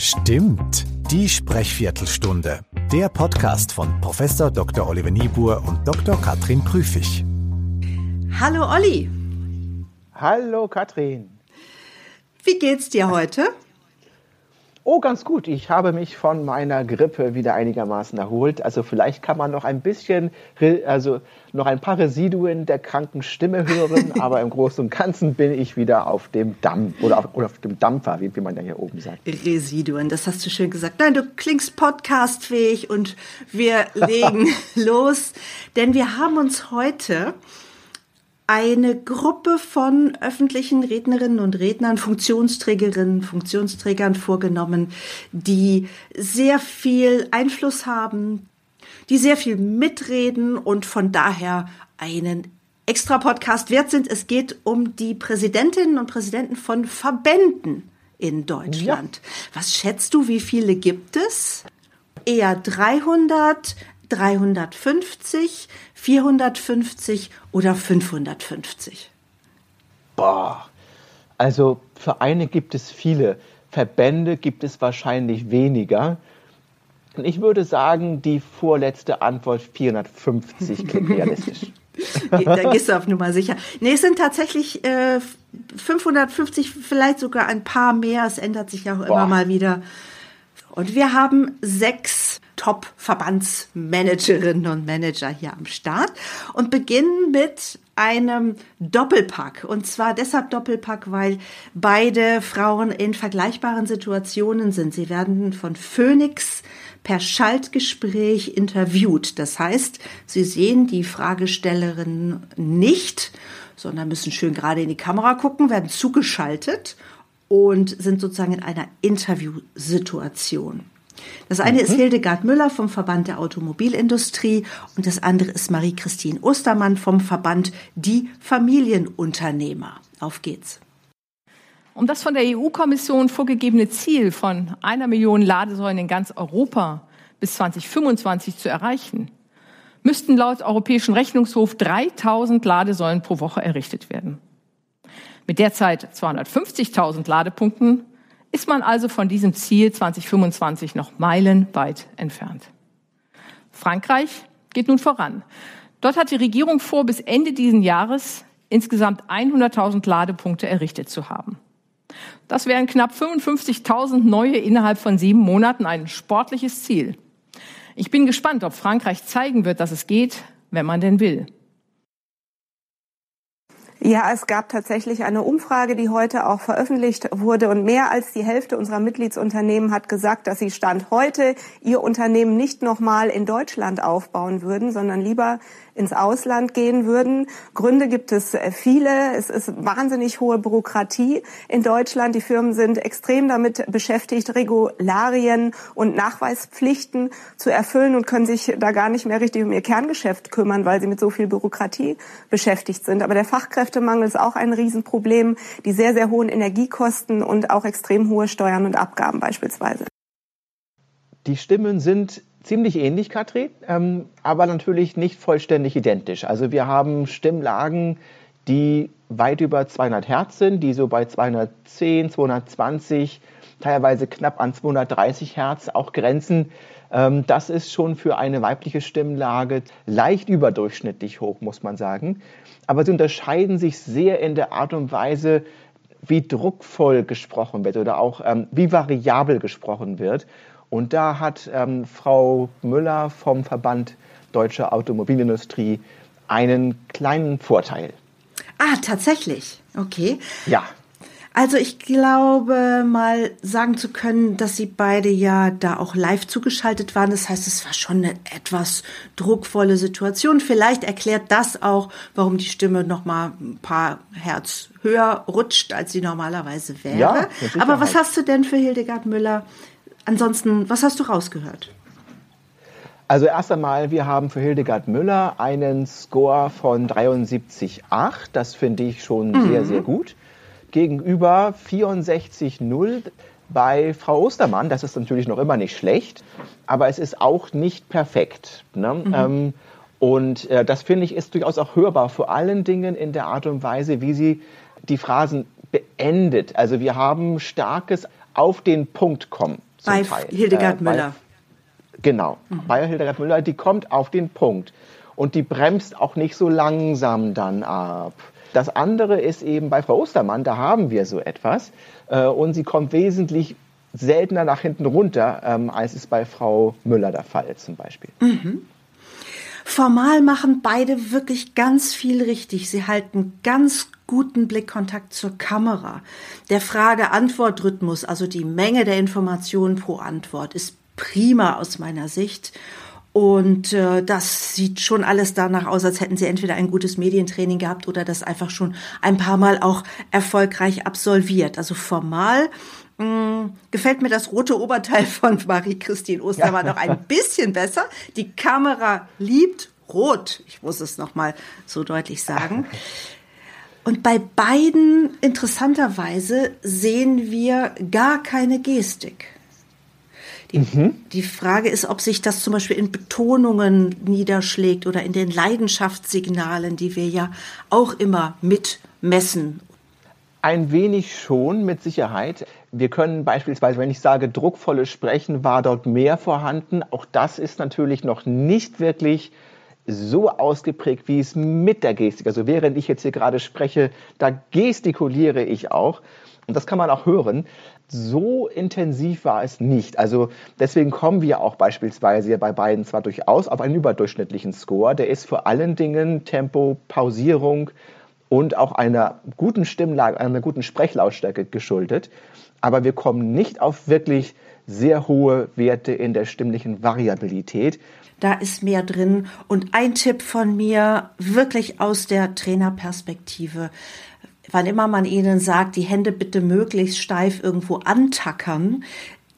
Stimmt, die Sprechviertelstunde. Der Podcast von Prof. Dr. Oliver Niebuhr und Dr. Katrin Prüfig. Hallo Olli. Hallo Katrin. Wie geht's dir heute? Oh, ganz gut. Ich habe mich von meiner Grippe wieder einigermaßen erholt. Also vielleicht kann man noch ein bisschen, also noch ein paar Residuen der kranken Stimme hören, aber im Großen und Ganzen bin ich wieder auf dem Damm oder auf, oder auf dem Dampfer, wie, wie man ja hier oben sagt. Residuen, das hast du schön gesagt. Nein, du klingst podcastfähig und wir legen los, denn wir haben uns heute eine Gruppe von öffentlichen Rednerinnen und Rednern, Funktionsträgerinnen, Funktionsträgern vorgenommen, die sehr viel Einfluss haben, die sehr viel mitreden und von daher einen extra Podcast wert sind. Es geht um die Präsidentinnen und Präsidenten von Verbänden in Deutschland. Ja. Was schätzt du, wie viele gibt es? Eher 300, 350, 450 oder 550? Boah, also Vereine gibt es viele, Verbände gibt es wahrscheinlich weniger. Und ich würde sagen, die vorletzte Antwort 450 klingt realistisch. da gehst du auf Nummer sicher. Nee, es sind tatsächlich äh, 550, vielleicht sogar ein paar mehr. Es ändert sich ja auch Boah. immer mal wieder. Und wir haben sechs Top-Verbandsmanagerinnen und Manager hier am Start und beginnen mit einem Doppelpack. Und zwar deshalb Doppelpack, weil beide Frauen in vergleichbaren Situationen sind. Sie werden von Phoenix per Schaltgespräch interviewt. Das heißt, sie sehen die Fragestellerin nicht, sondern müssen schön gerade in die Kamera gucken, werden zugeschaltet und sind sozusagen in einer Interviewsituation. Das eine mhm. ist Hildegard Müller vom Verband der Automobilindustrie und das andere ist Marie-Christine Ostermann vom Verband Die Familienunternehmer. Auf geht's. Um das von der EU-Kommission vorgegebene Ziel von einer Million Ladesäulen in ganz Europa bis 2025 zu erreichen, müssten laut Europäischen Rechnungshof 3000 Ladesäulen pro Woche errichtet werden. Mit derzeit 250.000 Ladepunkten ist man also von diesem Ziel 2025 noch meilenweit entfernt. Frankreich geht nun voran. Dort hat die Regierung vor, bis Ende dieses Jahres insgesamt 100.000 Ladepunkte errichtet zu haben. Das wären knapp 55.000 neue innerhalb von sieben Monaten, ein sportliches Ziel. Ich bin gespannt, ob Frankreich zeigen wird, dass es geht, wenn man denn will. Ja, es gab tatsächlich eine Umfrage, die heute auch veröffentlicht wurde. Und mehr als die Hälfte unserer Mitgliedsunternehmen hat gesagt, dass sie Stand heute ihr Unternehmen nicht nochmal in Deutschland aufbauen würden, sondern lieber ins Ausland gehen würden. Gründe gibt es äh, viele. Es ist wahnsinnig hohe Bürokratie in Deutschland. Die Firmen sind extrem damit beschäftigt, Regularien und Nachweispflichten zu erfüllen und können sich da gar nicht mehr richtig um ihr Kerngeschäft kümmern, weil sie mit so viel Bürokratie beschäftigt sind. Aber der Fachkräftemangel ist auch ein Riesenproblem. Die sehr, sehr hohen Energiekosten und auch extrem hohe Steuern und Abgaben beispielsweise. Die Stimmen sind ziemlich ähnlich, Katrin, ähm, aber natürlich nicht vollständig identisch. Also wir haben Stimmlagen, die weit über 200 Hertz sind, die so bei 210, 220, teilweise knapp an 230 Hertz auch grenzen. Ähm, das ist schon für eine weibliche Stimmlage leicht überdurchschnittlich hoch, muss man sagen. Aber sie unterscheiden sich sehr in der Art und Weise, wie druckvoll gesprochen wird oder auch ähm, wie variabel gesprochen wird. Und da hat ähm, Frau Müller vom Verband Deutsche Automobilindustrie einen kleinen Vorteil. Ah, tatsächlich. Okay. Ja. Also ich glaube mal sagen zu können, dass sie beide ja da auch live zugeschaltet waren. Das heißt, es war schon eine etwas druckvolle Situation. Vielleicht erklärt das auch, warum die Stimme noch mal ein paar Herz höher rutscht, als sie normalerweise wäre. Ja, Aber was hast du denn für Hildegard Müller Ansonsten, was hast du rausgehört? Also erst einmal, wir haben für Hildegard Müller einen Score von 73,8. Das finde ich schon mhm. sehr, sehr gut. Gegenüber 64,0 bei Frau Ostermann. Das ist natürlich noch immer nicht schlecht, aber es ist auch nicht perfekt. Ne? Mhm. Ähm, und äh, das finde ich ist durchaus auch hörbar, vor allen Dingen in der Art und Weise, wie sie die Phrasen beendet. Also wir haben starkes auf den Punkt kommen. Bei Teil. Hildegard äh, Müller. Bei, genau, mhm. bei Hildegard Müller, die kommt auf den Punkt. Und die bremst auch nicht so langsam dann ab. Das andere ist eben bei Frau Ostermann, da haben wir so etwas. Äh, und sie kommt wesentlich seltener nach hinten runter, ähm, als es bei Frau Müller der Fall ist zum Beispiel. Mhm. Formal machen beide wirklich ganz viel richtig. Sie halten ganz guten Blickkontakt zur Kamera. Der Frage-Antwort-Rhythmus, also die Menge der Informationen pro Antwort, ist prima aus meiner Sicht. Und äh, das sieht schon alles danach aus, als hätten sie entweder ein gutes Medientraining gehabt oder das einfach schon ein paar Mal auch erfolgreich absolviert. Also formal mh, mm, gefällt mir das rote Oberteil von Marie-Christine Ostermann ja. noch ein bisschen besser. Die Kamera liebt rot. Ich muss es noch mal so deutlich sagen. Und bei beiden interessanterweise sehen wir gar keine Gestik. Die, mhm. die, Frage ist, ob sich das zum Beispiel in Betonungen niederschlägt oder in den Leidenschaftssignalen, die wir ja auch immer mitmessen. Ein wenig schon, mit Sicherheit. Wir können beispielsweise, wenn ich sage, druckvolles Sprechen war dort mehr vorhanden. Auch das ist natürlich noch nicht wirklich so ausgeprägt, wie es mit der Gestik. Also während ich jetzt hier gerade spreche, da gestikuliere ich auch. Und das kann man auch hören. So intensiv war es nicht. Also deswegen kommen wir auch beispielsweise bei beiden zwar durchaus auf einen überdurchschnittlichen Score. Der ist vor allen Dingen Tempo, Pausierung und auch einer guten Stimmlage, einer guten Sprechlautstärke geschuldet aber wir kommen nicht auf wirklich sehr hohe Werte in der stimmlichen Variabilität. Da ist mehr drin. Und ein Tipp von mir, wirklich aus der Trainerperspektive. Wann immer man ihnen sagt, die Hände bitte möglichst steif irgendwo antackern,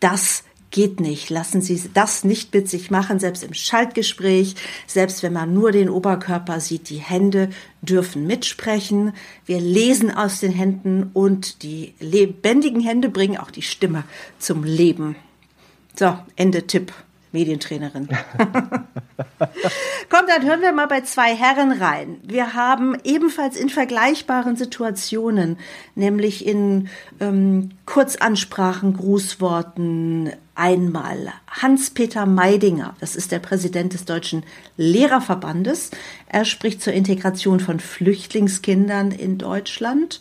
das geht nicht. Lassen Sie das nicht mit sich machen, selbst im Schaltgespräch, selbst wenn man nur den Oberkörper sieht. Die Hände dürfen mitsprechen. Wir lesen aus den Händen und die lebendigen Hände bringen auch die Stimme zum Leben. So, Ende Tipp. Medientrainerin. Komm, dann hören wir mal bei zwei Herren rein. Wir haben ebenfalls in vergleichbaren Situationen, nämlich in ähm, Kurzansprachen, Grußworten, einmal Hans-Peter Meidinger, das ist der Präsident des Deutschen Lehrerverbandes. Er spricht zur Integration von Flüchtlingskindern in Deutschland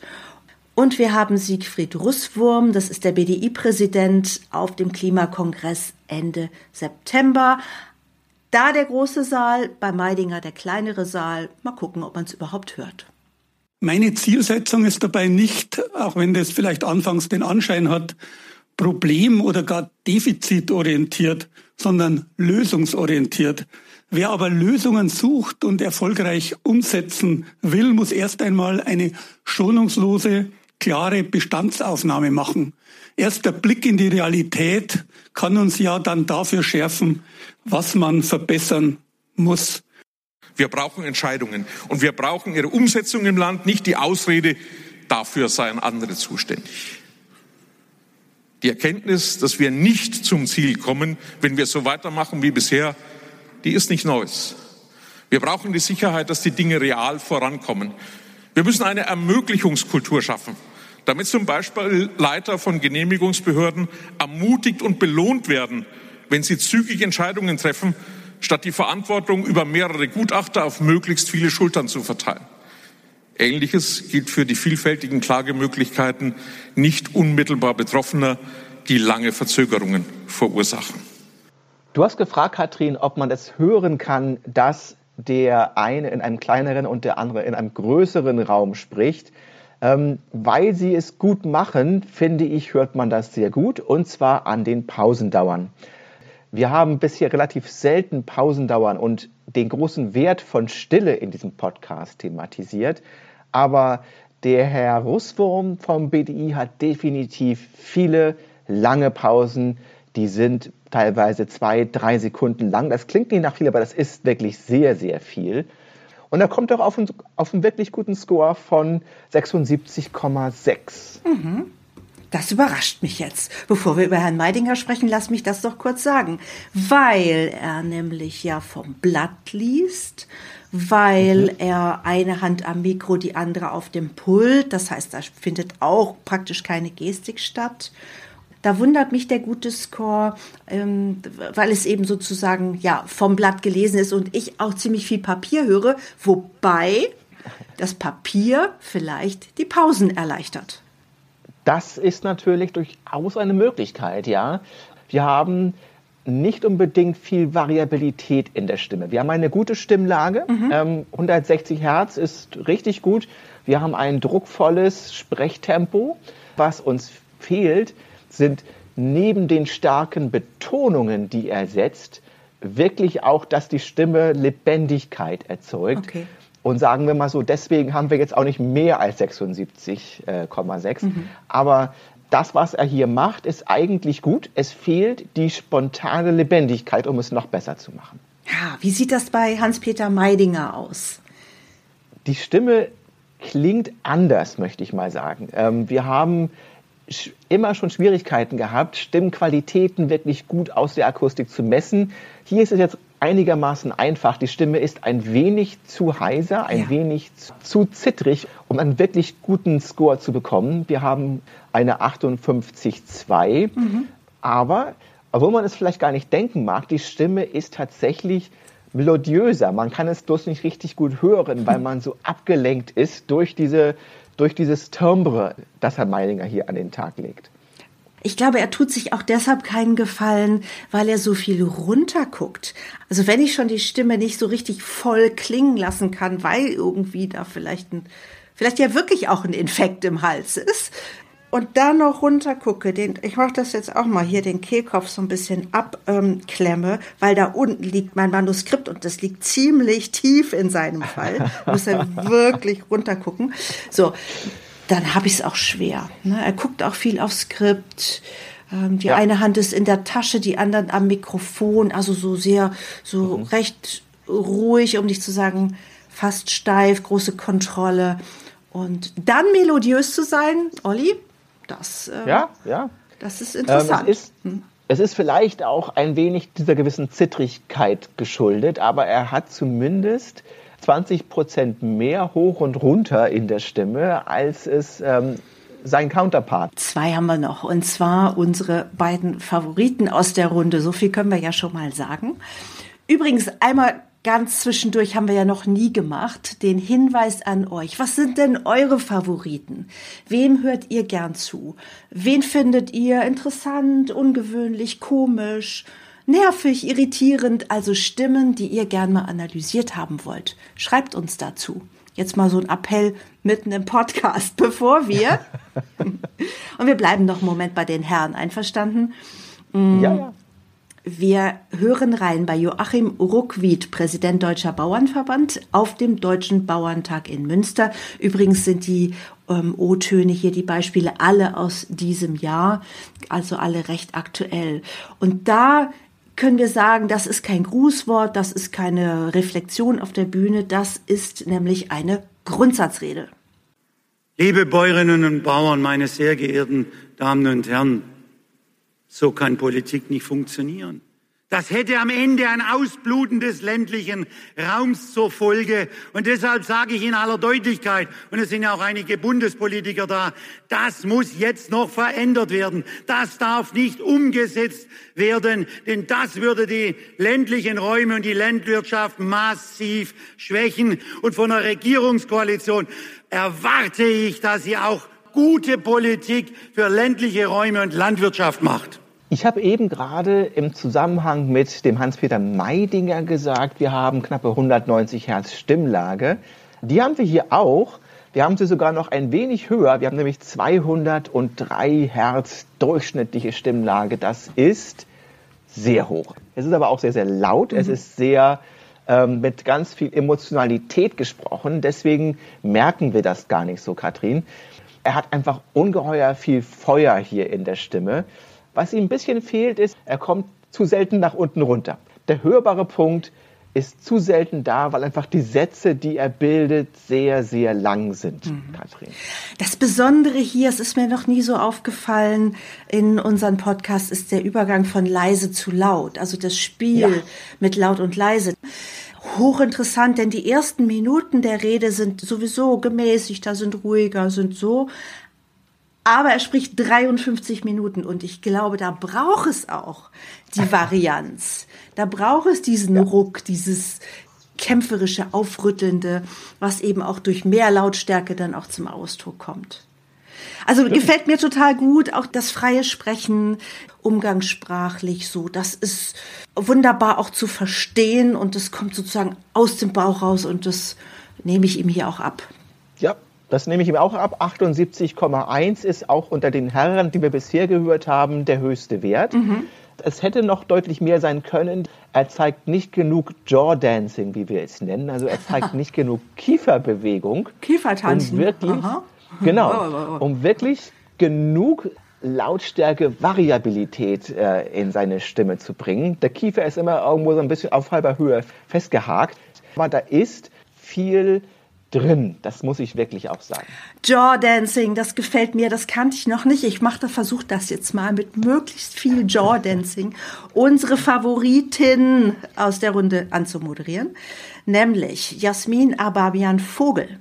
und wir haben Siegfried Russwurm, das ist der BDI-Präsident, auf dem Klimakongress Ende September. Da der große Saal, bei Meidinger der kleinere Saal. Mal gucken, ob man es überhaupt hört. Meine Zielsetzung ist dabei nicht, auch wenn das vielleicht anfangs den Anschein hat, problem- oder gar defizitorientiert, sondern lösungsorientiert. Wer aber Lösungen sucht und erfolgreich umsetzen will, muss erst einmal eine schonungslose klare Bestandsaufnahme machen. Erst der Blick in die Realität kann uns ja dann dafür schärfen, was man verbessern muss. Wir brauchen Entscheidungen und wir brauchen ihre Umsetzung im Land, nicht die Ausrede, dafür seien andere zuständig. Die Erkenntnis, dass wir nicht zum Ziel kommen, wenn wir so weitermachen wie bisher, die ist nicht Neues. Wir brauchen die Sicherheit, dass die Dinge real vorankommen. Wir müssen eine Ermöglichungskultur schaffen damit zum Beispiel Leiter von Genehmigungsbehörden ermutigt und belohnt werden, wenn sie zügig Entscheidungen treffen, statt die Verantwortung über mehrere Gutachter auf möglichst viele Schultern zu verteilen. Ähnliches gilt für die vielfältigen Klagemöglichkeiten nicht unmittelbar Betroffener, die lange Verzögerungen verursachen. Du hast gefragt, Katrin, ob man es hören kann, dass der eine in einem kleineren und der andere in einem größeren Raum spricht. Ähm, weil sie es gut machen, finde ich, hört man das sehr gut und zwar an den Pausendauern. Wir haben bisher relativ selten Pausendauern und den großen Wert von Stille in diesem Podcast thematisiert. Aber der Herr Russwurm vom BDI hat definitiv viele lange Pausen. Die sind teilweise zwei, drei Sekunden lang. Das klingt nicht nach viel, aber das ist wirklich sehr, sehr viel. Und er kommt doch auf einen, auf einen wirklich guten Score von 76,6. Mhm. Das überrascht mich jetzt. Bevor wir über Herrn Meidinger sprechen, lass mich das doch kurz sagen. Weil er nämlich ja vom Blatt liest, weil mhm. er eine Hand am Mikro, die andere auf dem Pult. Das heißt, da findet auch praktisch keine Gestik statt. Da wundert mich der gute Score, ähm, weil es eben sozusagen ja vom Blatt gelesen ist und ich auch ziemlich viel Papier höre, wobei das Papier vielleicht die Pausen erleichtert. Das ist natürlich durchaus eine Möglichkeit, ja. Wir haben nicht unbedingt viel Variabilität in der Stimme. Wir haben eine gute Stimmlage. Mhm. Ähm, 160 Hertz ist richtig gut. Wir haben ein druckvolles Sprechtempo. Was uns fehlt, sind neben den starken Betonungen, die er setzt, wirklich auch, dass die Stimme Lebendigkeit erzeugt. Okay. Und sagen wir mal so, deswegen haben wir jetzt auch nicht mehr als 76,6. Äh, mhm. Aber das, was er hier macht, ist eigentlich gut. Es fehlt die spontane Lebendigkeit, um es noch besser zu machen. Ja, wie sieht das bei Hans-Peter Meidinger aus? Die Stimme klingt anders, möchte ich mal sagen. Ähm, wir haben immer schon Schwierigkeiten gehabt, Stimmqualitäten wirklich gut aus der Akustik zu messen. Hier ist es jetzt einigermaßen einfach. Die Stimme ist ein wenig zu heiser, ein ja. wenig zu zittrig, um einen wirklich guten Score zu bekommen. Wir haben eine 58,2, mhm. aber obwohl man es vielleicht gar nicht denken mag, die Stimme ist tatsächlich melodiöser. Man kann es bloß nicht richtig gut hören, weil man so abgelenkt ist durch diese durch dieses Timbre, das Herr Meilinger hier an den Tag legt. Ich glaube, er tut sich auch deshalb keinen Gefallen, weil er so viel runterguckt. Also wenn ich schon die Stimme nicht so richtig voll klingen lassen kann, weil irgendwie da vielleicht ein, vielleicht ja wirklich auch ein Infekt im Hals ist, und dann noch runter gucke, den, ich mache das jetzt auch mal hier, den Kehlkopf so ein bisschen abklemme, ähm, weil da unten liegt mein Manuskript und das liegt ziemlich tief in seinem Fall. Muss er wirklich runter gucken. So, dann habe ich es auch schwer. Ne? Er guckt auch viel aufs Skript. Ähm, die ja. eine Hand ist in der Tasche, die andere am Mikrofon, also so sehr, so mhm. recht ruhig, um nicht zu sagen, fast steif, große Kontrolle. Und dann melodiös zu sein, Olli, das, äh, ja, ja. das ist interessant. Ähm, es, ist, hm. es ist vielleicht auch ein wenig dieser gewissen Zittrigkeit geschuldet, aber er hat zumindest 20 Prozent mehr hoch und runter in der Stimme, als es ähm, sein Counterpart. Zwei haben wir noch, und zwar unsere beiden Favoriten aus der Runde. So viel können wir ja schon mal sagen. Übrigens einmal ganz zwischendurch haben wir ja noch nie gemacht, den Hinweis an euch. Was sind denn eure Favoriten? Wem hört ihr gern zu? Wen findet ihr interessant, ungewöhnlich, komisch, nervig, irritierend? Also Stimmen, die ihr gern mal analysiert haben wollt. Schreibt uns dazu. Jetzt mal so ein Appell mitten im Podcast, bevor wir. und wir bleiben noch einen Moment bei den Herren. Einverstanden? Ja, ja. Wir hören rein bei Joachim Ruckwied, Präsident Deutscher Bauernverband, auf dem Deutschen Bauerntag in Münster. Übrigens sind die ähm, O-Töne hier, die Beispiele alle aus diesem Jahr, also alle recht aktuell. Und da können wir sagen, das ist kein Grußwort, das ist keine Reflexion auf der Bühne, das ist nämlich eine Grundsatzrede. Liebe Bäuerinnen und Bauern, meine sehr geehrten Damen und Herren, so kann Politik nicht funktionieren. Das hätte am Ende ein Ausbluten des ländlichen Raums zur Folge. Und deshalb sage ich in aller Deutlichkeit, und es sind ja auch einige Bundespolitiker da, das muss jetzt noch verändert werden. Das darf nicht umgesetzt werden, denn das würde die ländlichen Räume und die Landwirtschaft massiv schwächen. Und von der Regierungskoalition erwarte ich, dass sie auch gute Politik für ländliche Räume und Landwirtschaft macht. Ich habe eben gerade im Zusammenhang mit dem Hans-Peter Meidinger gesagt, wir haben knappe 190 Hertz Stimmlage. Die haben wir hier auch. Wir haben sie sogar noch ein wenig höher. Wir haben nämlich 203 Hertz durchschnittliche Stimmlage. Das ist sehr hoch. Es ist aber auch sehr, sehr laut. Mhm. Es ist sehr ähm, mit ganz viel Emotionalität gesprochen. Deswegen merken wir das gar nicht so, Katrin. Er hat einfach ungeheuer viel Feuer hier in der Stimme. Was ihm ein bisschen fehlt, ist, er kommt zu selten nach unten runter. Der hörbare Punkt ist zu selten da, weil einfach die Sätze, die er bildet, sehr, sehr lang sind, mhm. Katrin. Das Besondere hier, es ist mir noch nie so aufgefallen in unserem Podcast, ist der Übergang von leise zu laut. Also das Spiel ja. mit laut und leise. Hochinteressant, denn die ersten Minuten der Rede sind sowieso gemäßigt, da sind ruhiger, sind so. Aber er spricht 53 Minuten und ich glaube, da braucht es auch die Varianz. Da braucht es diesen ja. Ruck, dieses kämpferische, aufrüttelnde, was eben auch durch mehr Lautstärke dann auch zum Ausdruck kommt. Also gefällt mir total gut, auch das freie Sprechen, umgangssprachlich so. Das ist wunderbar auch zu verstehen und das kommt sozusagen aus dem Bauch raus und das nehme ich ihm hier auch ab. Ja, das nehme ich ihm auch ab. 78,1 ist auch unter den Herren, die wir bisher gehört haben, der höchste Wert. Mhm. Es hätte noch deutlich mehr sein können. Er zeigt nicht genug Jaw-Dancing, wie wir es nennen. Also er zeigt nicht genug Kieferbewegung. Kiefertanzen. Um wirklich, Aha. Genau, um wirklich genug Lautstärke, Variabilität äh, in seine Stimme zu bringen. Der Kiefer ist immer irgendwo so ein bisschen auf halber Höhe festgehakt. Aber da ist viel drin. Das muss ich wirklich auch sagen. Jaw Dancing, das gefällt mir. Das kannte ich noch nicht. Ich mache, versuche das jetzt mal mit möglichst viel Jaw Dancing unsere Favoritin aus der Runde anzumoderieren, nämlich Jasmin Ababian Vogel.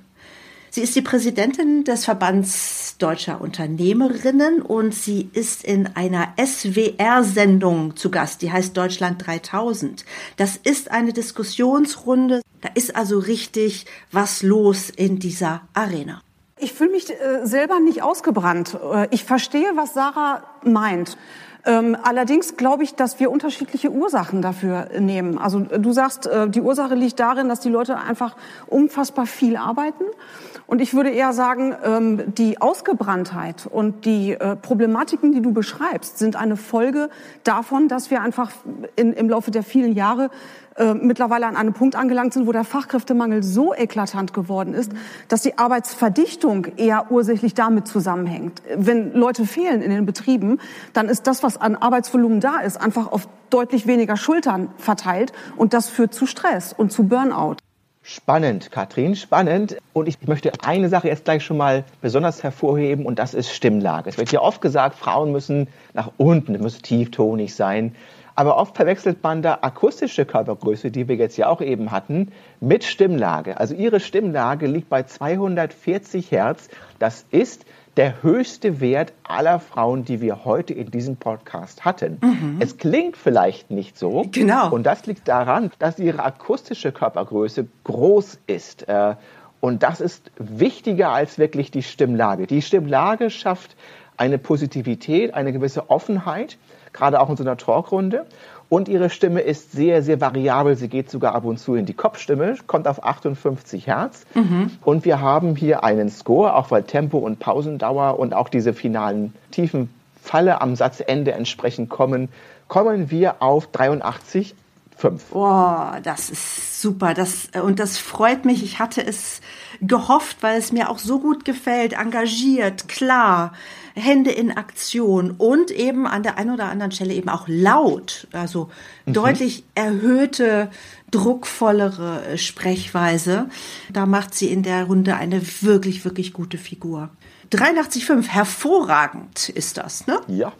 Sie ist die Präsidentin des Verbands deutscher Unternehmerinnen und sie ist in einer SWR-Sendung zu Gast, die heißt Deutschland 3000. Das ist eine Diskussionsrunde. Da ist also richtig was los in dieser Arena. Ich fühle mich äh, selber nicht ausgebrannt. Äh, ich verstehe, was Sarah meint. Ähm, allerdings glaube ich, dass wir unterschiedliche Ursachen dafür nehmen. Also du sagst, äh, die Ursache liegt darin, dass die Leute einfach unfassbar viel arbeiten. Und ich würde eher sagen, ähm, die Ausgebranntheit und die äh, Problematiken, die du beschreibst, sind eine Folge davon, dass wir einfach in, im Laufe der vielen Jahre äh, mittlerweile an einem Punkt angelangt sind, wo der Fachkräftemangel so eklatant geworden ist, dass die Arbeitsverdichtung eher ursächlich damit zusammenhängt. Wenn Leute fehlen in den Betrieben, dann ist das, was an Arbeitsvolumen da ist, einfach auf deutlich weniger Schultern verteilt und das führt zu Stress und zu Burnout. Spannend, Katrin, spannend. Und ich möchte eine Sache jetzt gleich schon mal besonders hervorheben und das ist Stimmlage. Es wird ja oft gesagt, Frauen müssen nach unten, müssen tieftonig sein. Aber oft verwechselt man da akustische Körpergröße, die wir jetzt ja auch eben hatten, mit Stimmlage. Also ihre Stimmlage liegt bei 240 Hertz. Das ist der höchste Wert aller Frauen, die wir heute in diesem Podcast hatten. Mhm. Es klingt vielleicht nicht so. Genau. Und das liegt daran, dass ihre akustische Körpergröße groß ist. Äh, und das ist wichtiger als wirklich die Stimmlage. Die Stimmlage schafft eine Positivität, eine gewisse Offenheit, gerade auch in so einer Talkrunde. Und ihre Stimme ist sehr, sehr variabel. Sie geht sogar ab und zu in die Kopfstimme, kommt auf 58 Hertz. Mhm. Und wir haben hier einen Score, auch weil Tempo und Pausendauer und auch diese finalen tiefen Falle am Satzende entsprechend kommen, kommen wir auf 83 Fünf. Boah, das ist super. Das, und das freut mich. Ich hatte es gehofft, weil es mir auch so gut gefällt. Engagiert, klar, Hände in Aktion und eben an der einen oder anderen Stelle eben auch laut. Also mhm. deutlich erhöhte, druckvollere Sprechweise. Da macht sie in der Runde eine wirklich, wirklich gute Figur. 83,5, hervorragend ist das, ne? Ja,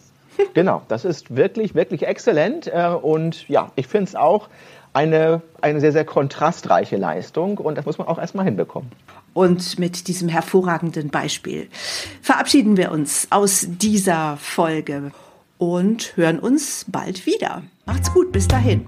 Genau, das ist wirklich, wirklich exzellent. Äh, und ja, ich finde es auch eine, eine sehr, sehr kontrastreiche Leistung und das muss man auch erstmal hinbekommen. Und mit diesem hervorragenden Beispiel verabschieden wir uns aus dieser Folge und hören uns bald wieder. Macht's gut, bis dahin.